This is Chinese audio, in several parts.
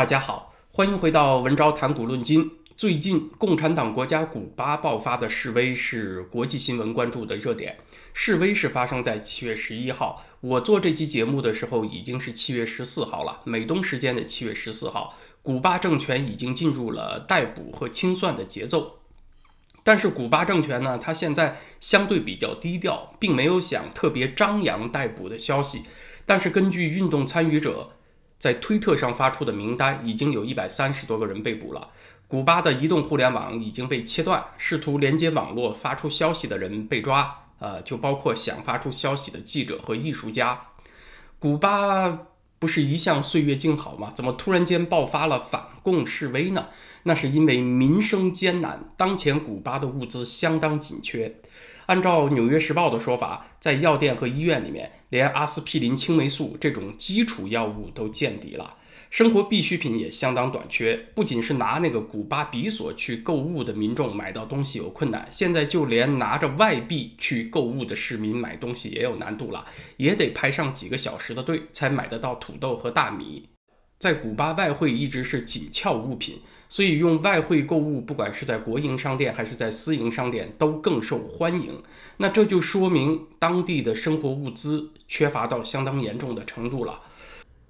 大家好，欢迎回到文昭谈古论今。最近，共产党国家古巴爆发的示威是国际新闻关注的热点。示威是发生在七月十一号，我做这期节目的时候已经是七月十四号了，美东时间的七月十四号，古巴政权已经进入了逮捕和清算的节奏。但是，古巴政权呢，它现在相对比较低调，并没有想特别张扬逮捕的消息。但是，根据运动参与者。在推特上发出的名单已经有一百三十多个人被捕了。古巴的移动互联网已经被切断，试图连接网络发出消息的人被抓，呃，就包括想发出消息的记者和艺术家。古巴不是一向岁月静好吗？怎么突然间爆发了反共示威呢？那是因为民生艰难，当前古巴的物资相当紧缺。按照《纽约时报》的说法，在药店和医院里面，连阿司匹林、青霉素这种基础药物都见底了，生活必需品也相当短缺。不仅是拿那个古巴比索去购物的民众买到东西有困难，现在就连拿着外币去购物的市民买东西也有难度了，也得排上几个小时的队才买得到土豆和大米。在古巴，外汇一直是紧俏物品。所以用外汇购物，不管是在国营商店还是在私营商店，都更受欢迎。那这就说明当地的生活物资缺乏到相当严重的程度了。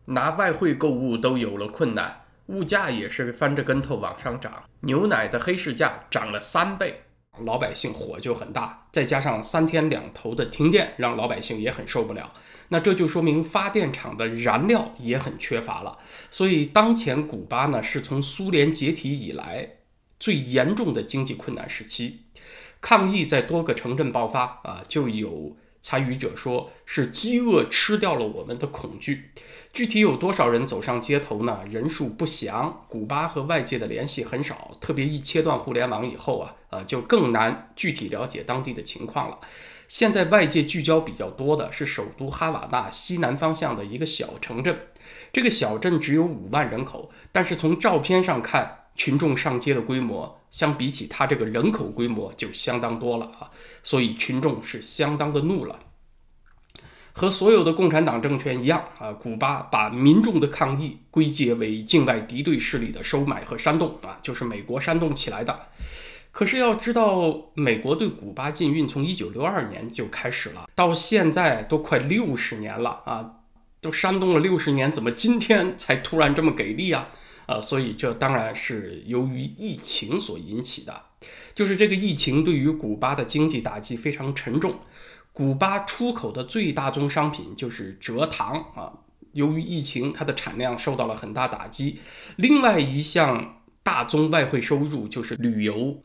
拿外汇购物都有了困难，物价也是翻着跟头往上涨。牛奶的黑市价涨了三倍。老百姓火就很大，再加上三天两头的停电，让老百姓也很受不了。那这就说明发电厂的燃料也很缺乏了。所以当前古巴呢，是从苏联解体以来最严重的经济困难时期，抗议在多个城镇爆发啊，就有。参与者说：“是饥饿吃掉了我们的恐惧。具体有多少人走上街头呢？人数不详。古巴和外界的联系很少，特别一切断互联网以后啊，呃，就更难具体了解当地的情况了。现在外界聚焦比较多的是首都哈瓦那西南方向的一个小城镇。这个小镇只有五万人口，但是从照片上看。”群众上街的规模，相比起他这个人口规模就相当多了啊，所以群众是相当的怒了。和所有的共产党政权一样啊，古巴把民众的抗议归结为境外敌对势力的收买和煽动啊，就是美国煽动起来的。可是要知道，美国对古巴禁运从一九六二年就开始了，到现在都快六十年了啊，都煽动了六十年，怎么今天才突然这么给力啊？呃，所以这当然是由于疫情所引起的，就是这个疫情对于古巴的经济打击非常沉重。古巴出口的最大宗商品就是蔗糖啊，由于疫情，它的产量受到了很大打击。另外一项大宗外汇收入就是旅游，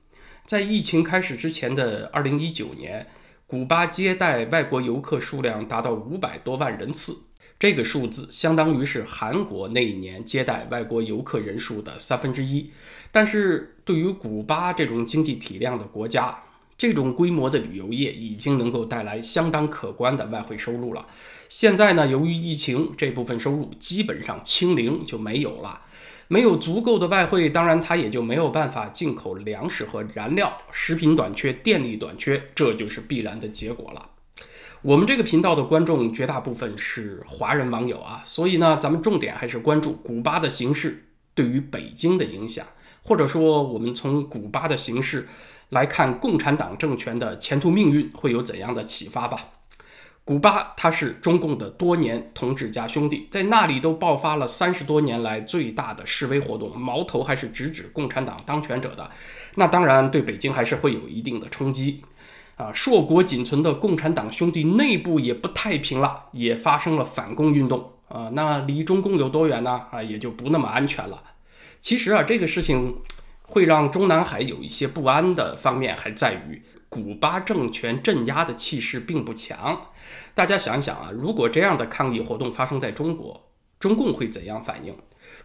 在疫情开始之前的二零一九年，古巴接待外国游客数量达到五百多万人次。这个数字相当于是韩国那一年接待外国游客人数的三分之一，但是对于古巴这种经济体量的国家，这种规模的旅游业已经能够带来相当可观的外汇收入了。现在呢，由于疫情，这部分收入基本上清零就没有了，没有足够的外汇，当然它也就没有办法进口粮食和燃料，食品短缺、电力短缺，这就是必然的结果了。我们这个频道的观众绝大部分是华人网友啊，所以呢，咱们重点还是关注古巴的形势对于北京的影响，或者说，我们从古巴的形势来看共产党政权的前途命运会有怎样的启发吧。古巴它是中共的多年同志家兄弟，在那里都爆发了三十多年来最大的示威活动，矛头还是直指共产党当权者的，那当然对北京还是会有一定的冲击。啊，硕果仅存的共产党兄弟内部也不太平了，也发生了反共运动啊。那离中共有多远呢？啊，也就不那么安全了。其实啊，这个事情会让中南海有一些不安的方面，还在于古巴政权镇压的气势并不强。大家想想啊，如果这样的抗议活动发生在中国，中共会怎样反应？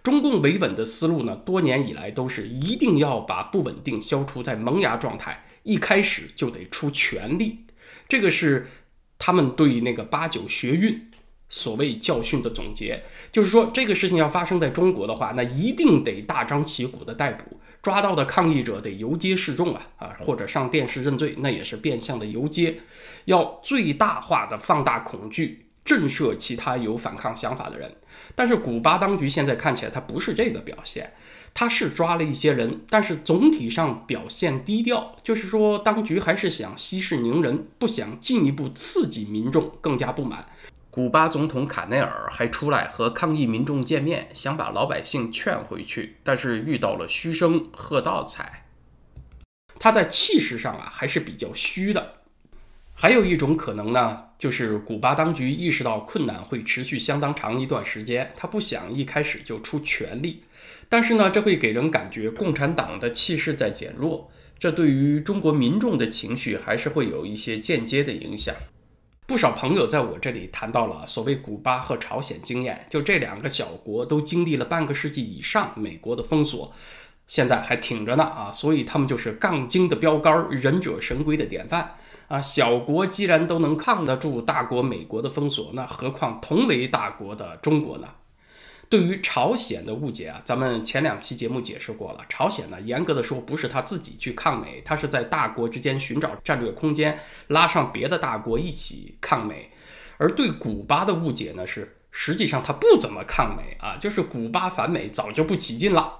中共维稳的思路呢，多年以来都是一定要把不稳定消除在萌芽状态。一开始就得出全力，这个是他们对那个八九学运所谓教训的总结。就是说，这个事情要发生在中国的话，那一定得大张旗鼓的逮捕，抓到的抗议者得游街示众啊啊，或者上电视认罪，那也是变相的游街，要最大化的放大恐惧，震慑其他有反抗想法的人。但是古巴当局现在看起来，它不是这个表现，他是抓了一些人，但是总体上表现低调，就是说当局还是想息事宁人，不想进一步刺激民众更加不满。古巴总统卡内尔还出来和抗议民众见面，想把老百姓劝回去，但是遇到了嘘声喝倒彩。他在气势上啊还是比较虚的。还有一种可能呢，就是古巴当局意识到困难会持续相当长一段时间，他不想一开始就出全力。但是呢，这会给人感觉共产党的气势在减弱，这对于中国民众的情绪还是会有一些间接的影响。不少朋友在我这里谈到了所谓古巴和朝鲜经验，就这两个小国都经历了半个世纪以上美国的封锁。现在还挺着呢啊，所以他们就是杠精的标杆，忍者神龟的典范啊。小国既然都能抗得住大国美国的封锁，那何况同为大国的中国呢？对于朝鲜的误解啊，咱们前两期节目解释过了。朝鲜呢，严格的说不是他自己去抗美，他是在大国之间寻找战略空间，拉上别的大国一起抗美。而对古巴的误解呢，是实际上他不怎么抗美啊，就是古巴反美早就不起劲了。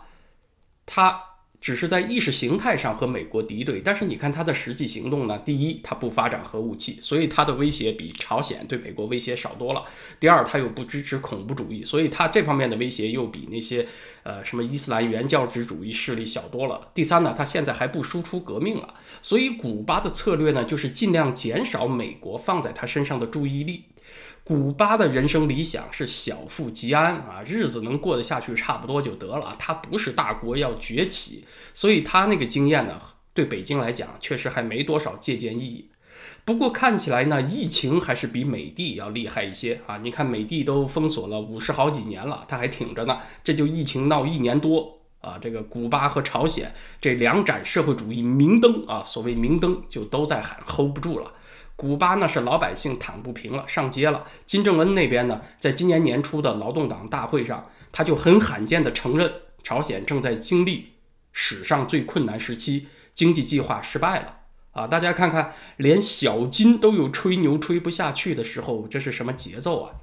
他只是在意识形态上和美国敌对，但是你看他的实际行动呢？第一，他不发展核武器，所以他的威胁比朝鲜对美国威胁少多了。第二，他又不支持恐怖主义，所以他这方面的威胁又比那些呃什么伊斯兰原教旨主义势力小多了。第三呢，他现在还不输出革命了，所以古巴的策略呢，就是尽量减少美国放在他身上的注意力。古巴的人生理想是小富即安啊，日子能过得下去差不多就得了。他不是大国要崛起，所以他那个经验呢，对北京来讲确实还没多少借鉴意义。不过看起来呢，疫情还是比美帝要厉害一些啊。你看美帝都封锁了五十好几年了，他还挺着呢。这就疫情闹一年多啊，这个古巴和朝鲜这两盏社会主义明灯啊，所谓明灯就都在喊 hold 不住了。古巴呢是老百姓躺不平了，上街了。金正恩那边呢，在今年年初的劳动党大会上，他就很罕见的承认，朝鲜正在经历史上最困难时期，经济计划失败了。啊，大家看看，连小金都有吹牛吹不下去的时候，这是什么节奏啊？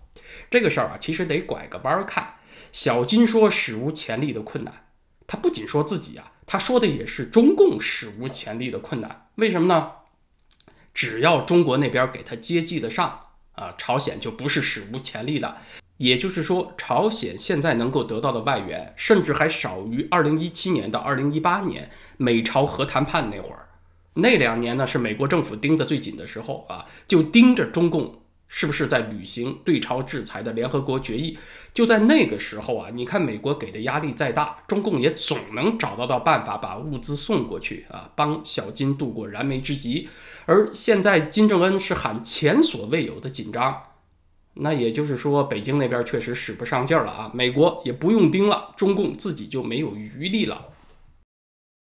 这个事儿啊，其实得拐个弯儿看。小金说史无前例的困难，他不仅说自己啊，他说的也是中共史无前例的困难。为什么呢？只要中国那边给他接济得上啊，朝鲜就不是史无前例的。也就是说，朝鲜现在能够得到的外援，甚至还少于2017年到2018年美朝核谈判那会儿。那两年呢，是美国政府盯得最紧的时候啊，就盯着中共。是不是在履行对朝制裁的联合国决议？就在那个时候啊，你看美国给的压力再大，中共也总能找得到办法把物资送过去啊，帮小金度过燃眉之急。而现在金正恩是喊前所未有的紧张，那也就是说北京那边确实使不上劲了啊，美国也不用盯了，中共自己就没有余力了。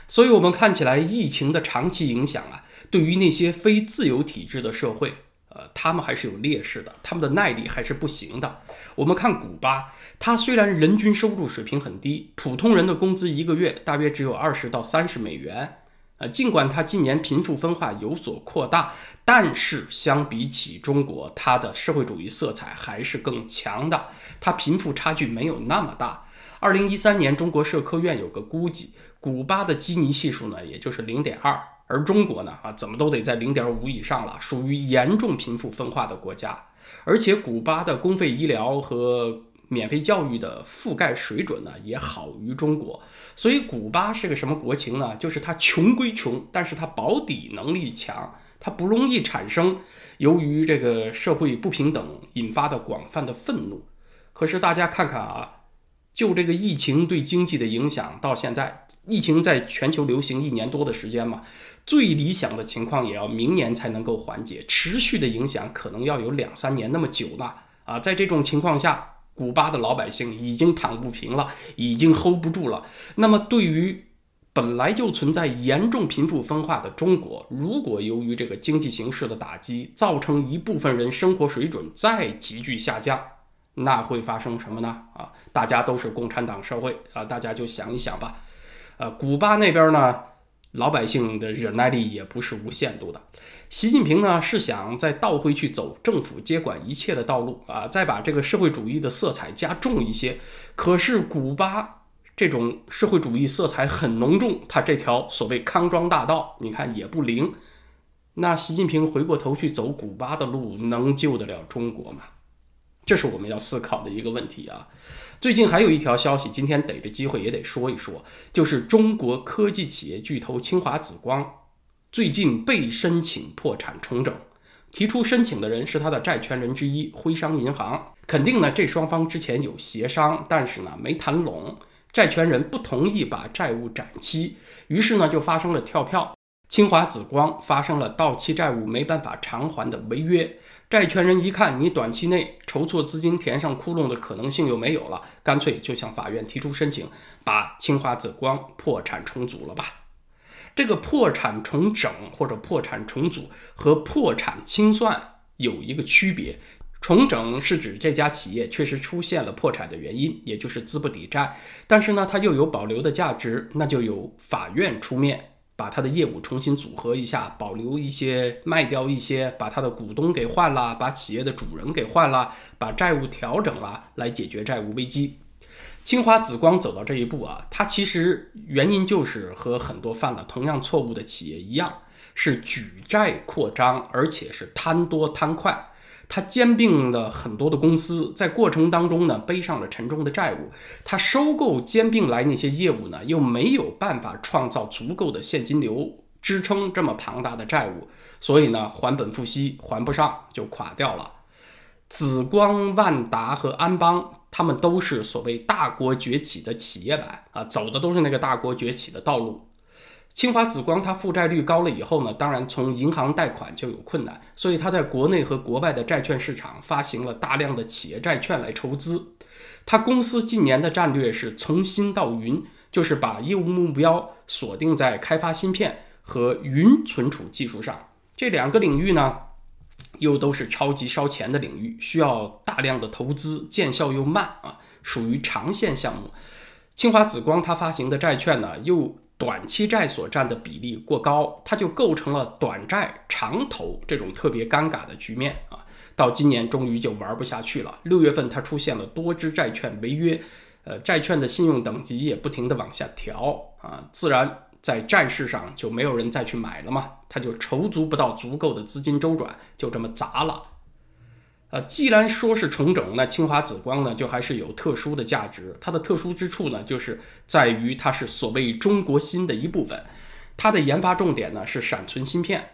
所以，我们看起来疫情的长期影响啊，对于那些非自由体制的社会。呃，他们还是有劣势的，他们的耐力还是不行的。我们看古巴，它虽然人均收入水平很低，普通人的工资一个月大约只有二十到三十美元。呃，尽管它今年贫富分化有所扩大，但是相比起中国，它的社会主义色彩还是更强的，它贫富差距没有那么大。二零一三年，中国社科院有个估计，古巴的基尼系数呢，也就是零点二。而中国呢，啊，怎么都得在零点五以上了，属于严重贫富分化的国家。而且古巴的公费医疗和免费教育的覆盖水准呢，也好于中国。所以古巴是个什么国情呢？就是它穷归穷，但是它保底能力强，它不容易产生由于这个社会不平等引发的广泛的愤怒。可是大家看看啊。就这个疫情对经济的影响，到现在，疫情在全球流行一年多的时间嘛，最理想的情况也要明年才能够缓解，持续的影响可能要有两三年那么久呢。啊，在这种情况下，古巴的老百姓已经躺不平了，已经 hold 不住了。那么，对于本来就存在严重贫富分化的中国，如果由于这个经济形势的打击，造成一部分人生活水准再急剧下降，那会发生什么呢？啊，大家都是共产党社会啊，大家就想一想吧。呃，古巴那边呢，老百姓的忍耐力也不是无限度的。习近平呢是想再倒回去走政府接管一切的道路啊，再把这个社会主义的色彩加重一些。可是古巴这种社会主义色彩很浓重，它这条所谓康庄大道，你看也不灵。那习近平回过头去走古巴的路，能救得了中国吗？这是我们要思考的一个问题啊。最近还有一条消息，今天逮着机会也得说一说，就是中国科技企业巨头清华紫光最近被申请破产重整。提出申请的人是他的债权人之一徽商银行。肯定呢，这双方之前有协商，但是呢没谈拢，债权人不同意把债务展期，于是呢就发生了跳票。清华紫光发生了到期债务没办法偿还的违约，债权人一看你短期内筹措资金填上窟窿的可能性又没有了，干脆就向法院提出申请，把清华紫光破产重组了吧。这个破产重整或者破产重组和破产清算有一个区别，重整是指这家企业确实出现了破产的原因，也就是资不抵债，但是呢它又有保留的价值，那就由法院出面。把他的业务重新组合一下，保留一些，卖掉一些，把他的股东给换了，把企业的主人给换了，把债务调整了，来解决债务危机。清华紫光走到这一步啊，它其实原因就是和很多犯了同样错误的企业一样，是举债扩张，而且是贪多贪快。他兼并了很多的公司，在过程当中呢，背上了沉重的债务。他收购兼并来那些业务呢，又没有办法创造足够的现金流支撑这么庞大的债务，所以呢，还本付息还不上就垮掉了。紫光、万达和安邦，他们都是所谓大国崛起的企业版啊，走的都是那个大国崛起的道路。清华紫光它负债率高了以后呢，当然从银行贷款就有困难，所以它在国内和国外的债券市场发行了大量的企业债券来筹资。它公司近年的战略是从新到云，就是把业务目标锁定在开发芯片和云存储技术上。这两个领域呢，又都是超级烧钱的领域，需要大量的投资，见效又慢啊，属于长线项目。清华紫光它发行的债券呢，又短期债所占的比例过高，它就构成了短债长投这种特别尴尬的局面啊！到今年终于就玩不下去了。六月份它出现了多只债券违约，呃，债券的信用等级也不停的往下调啊，自然在债市上就没有人再去买了嘛，它就筹足不到足够的资金周转，就这么砸了。呃，既然说是重整，那清华紫光呢，就还是有特殊的价值。它的特殊之处呢，就是在于它是所谓中国芯的一部分，它的研发重点呢是闪存芯片。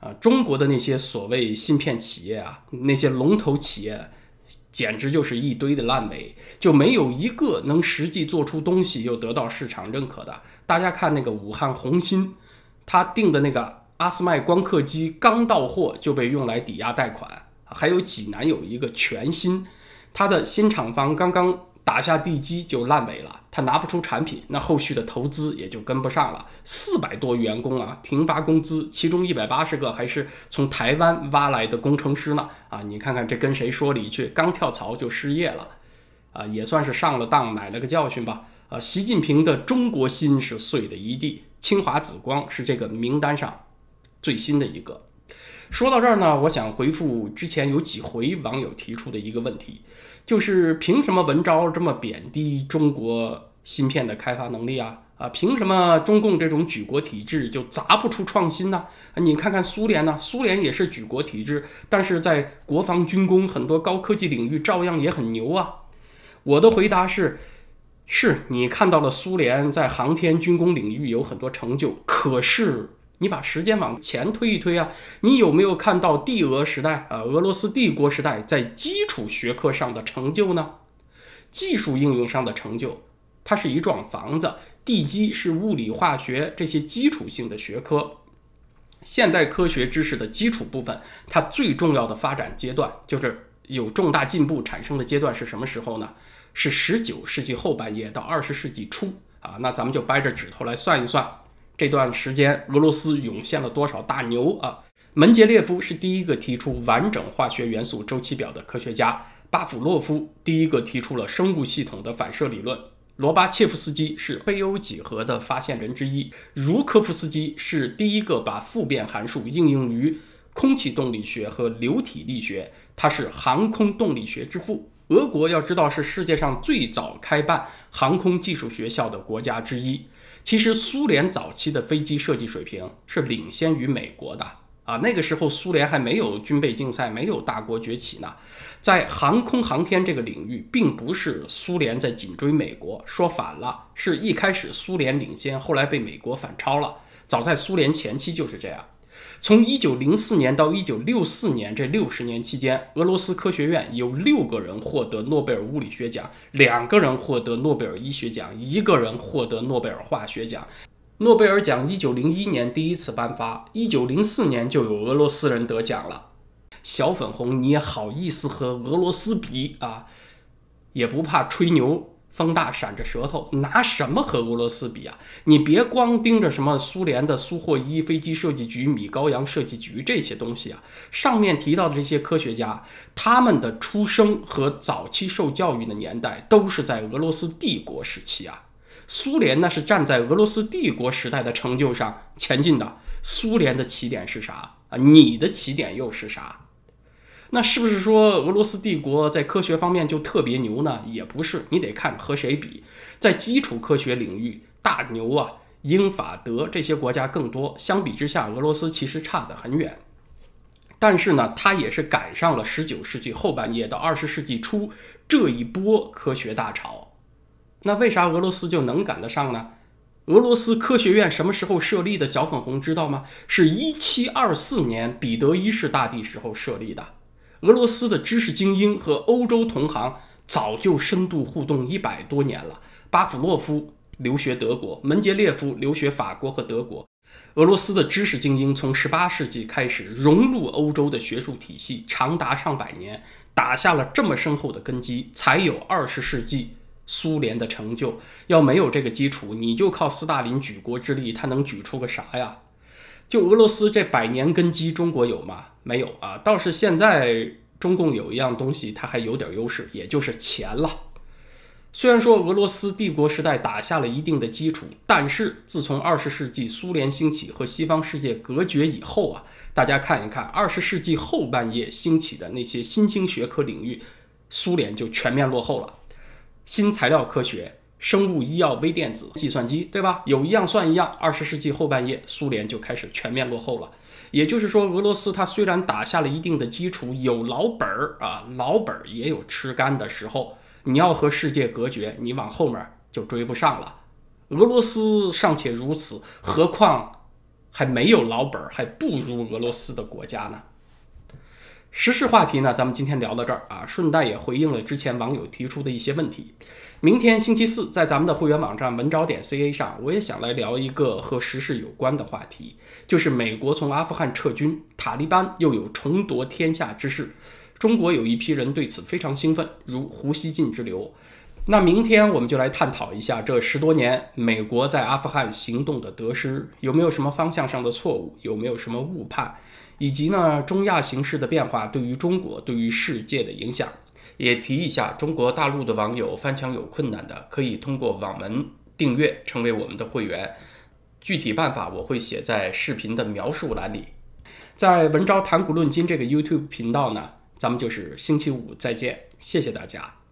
啊，中国的那些所谓芯片企业啊，那些龙头企业，简直就是一堆的烂尾，就没有一个能实际做出东西又得到市场认可的。大家看那个武汉红芯，他订的那个阿斯麦光刻机刚到货就被用来抵押贷款。还有济南有一个全新，它的新厂房刚刚打下地基就烂尾了，它拿不出产品，那后续的投资也就跟不上了。四百多员工啊，停发工资，其中一百八十个还是从台湾挖来的工程师呢。啊，你看看这跟谁说理去？刚跳槽就失业了，啊，也算是上了当，买了个教训吧。啊，习近平的中国心是碎的一地，清华紫光是这个名单上最新的一个。说到这儿呢，我想回复之前有几回网友提出的一个问题，就是凭什么文昭这么贬低中国芯片的开发能力啊？啊，凭什么中共这种举国体制就砸不出创新呢？你看看苏联呢，苏联也是举国体制，但是在国防军工很多高科技领域照样也很牛啊。我的回答是：是你看到了苏联在航天军工领域有很多成就，可是。你把时间往前推一推啊，你有没有看到帝俄时代啊，俄罗斯帝国时代在基础学科上的成就呢？技术应用上的成就，它是一幢房子，地基是物理化学这些基础性的学科。现代科学知识的基础部分，它最重要的发展阶段，就是有重大进步产生的阶段是什么时候呢？是十九世纪后半叶到二十世纪初啊。那咱们就掰着指头来算一算。这段时间，俄罗斯涌现了多少大牛啊？门捷列夫是第一个提出完整化学元素周期表的科学家，巴甫洛夫第一个提出了生物系统的反射理论，罗巴切夫斯基是北欧几何的发现人之一，茹科夫斯基是第一个把复变函数应用于空气动力学和流体力学，他是航空动力学之父。俄国要知道是世界上最早开办航空技术学校的国家之一。其实苏联早期的飞机设计水平是领先于美国的啊，那个时候苏联还没有军备竞赛，没有大国崛起呢。在航空航天这个领域，并不是苏联在紧追美国，说反了，是一开始苏联领先，后来被美国反超了。早在苏联前期就是这样。从一九零四年到一九六四年这六十年期间，俄罗斯科学院有六个人获得诺贝尔物理学奖，两个人获得诺贝尔医学奖，一个人获得诺贝尔化学奖。诺贝尔奖一九零一年第一次颁发，一九零四年就有俄罗斯人得奖了。小粉红，你也好意思和俄罗斯比啊？也不怕吹牛，风大闪着舌头，拿什么和俄罗斯比啊？你别光盯着什么苏联的苏霍伊飞机设计局、米高扬设计局这些东西啊。上面提到的这些科学家，他们的出生和早期受教育的年代都是在俄罗斯帝国时期啊。苏联那是站在俄罗斯帝国时代的成就上前进的。苏联的起点是啥啊？你的起点又是啥？那是不是说俄罗斯帝国在科学方面就特别牛呢？也不是，你得看和谁比。在基础科学领域，大牛啊，英法德这些国家更多。相比之下，俄罗斯其实差得很远。但是呢，它也是赶上了十九世纪后半叶到二十世纪初这一波科学大潮。那为啥俄罗斯就能赶得上呢？俄罗斯科学院什么时候设立的？小粉红知道吗？是一七二四年彼得一世大帝时候设立的。俄罗斯的知识精英和欧洲同行早就深度互动一百多年了。巴甫洛夫留学德国，门捷列夫留学法国和德国。俄罗斯的知识精英从十八世纪开始融入欧洲的学术体系，长达上百年，打下了这么深厚的根基，才有二十世纪苏联的成就。要没有这个基础，你就靠斯大林举国之力，他能举出个啥呀？就俄罗斯这百年根基，中国有吗？没有啊。倒是现在中共有一样东西，它还有点优势，也就是钱了。虽然说俄罗斯帝国时代打下了一定的基础，但是自从二十世纪苏联兴起和西方世界隔绝以后啊，大家看一看二十世纪后半叶兴起的那些新兴学科领域，苏联就全面落后了。新材料科学。生物医药、微电子、计算机，对吧？有一样算一样。二十世纪后半叶，苏联就开始全面落后了。也就是说，俄罗斯它虽然打下了一定的基础，有老本儿啊，老本儿也有吃干的时候。你要和世界隔绝，你往后面就追不上了。俄罗斯尚且如此，何况还没有老本儿，还不如俄罗斯的国家呢？时事话题呢，咱们今天聊到这儿啊，顺带也回应了之前网友提出的一些问题。明天星期四，在咱们的会员网站文招点 ca 上，我也想来聊一个和时事有关的话题，就是美国从阿富汗撤军，塔利班又有重夺天下之势。中国有一批人对此非常兴奋，如胡锡进之流。那明天我们就来探讨一下这十多年美国在阿富汗行动的得失，有没有什么方向上的错误，有没有什么误判？以及呢，中亚形势的变化对于中国、对于世界的影响，也提一下。中国大陆的网友翻墙有困难的，可以通过网门订阅成为我们的会员。具体办法我会写在视频的描述栏里。在文昭谈古论今这个 YouTube 频道呢，咱们就是星期五再见，谢谢大家。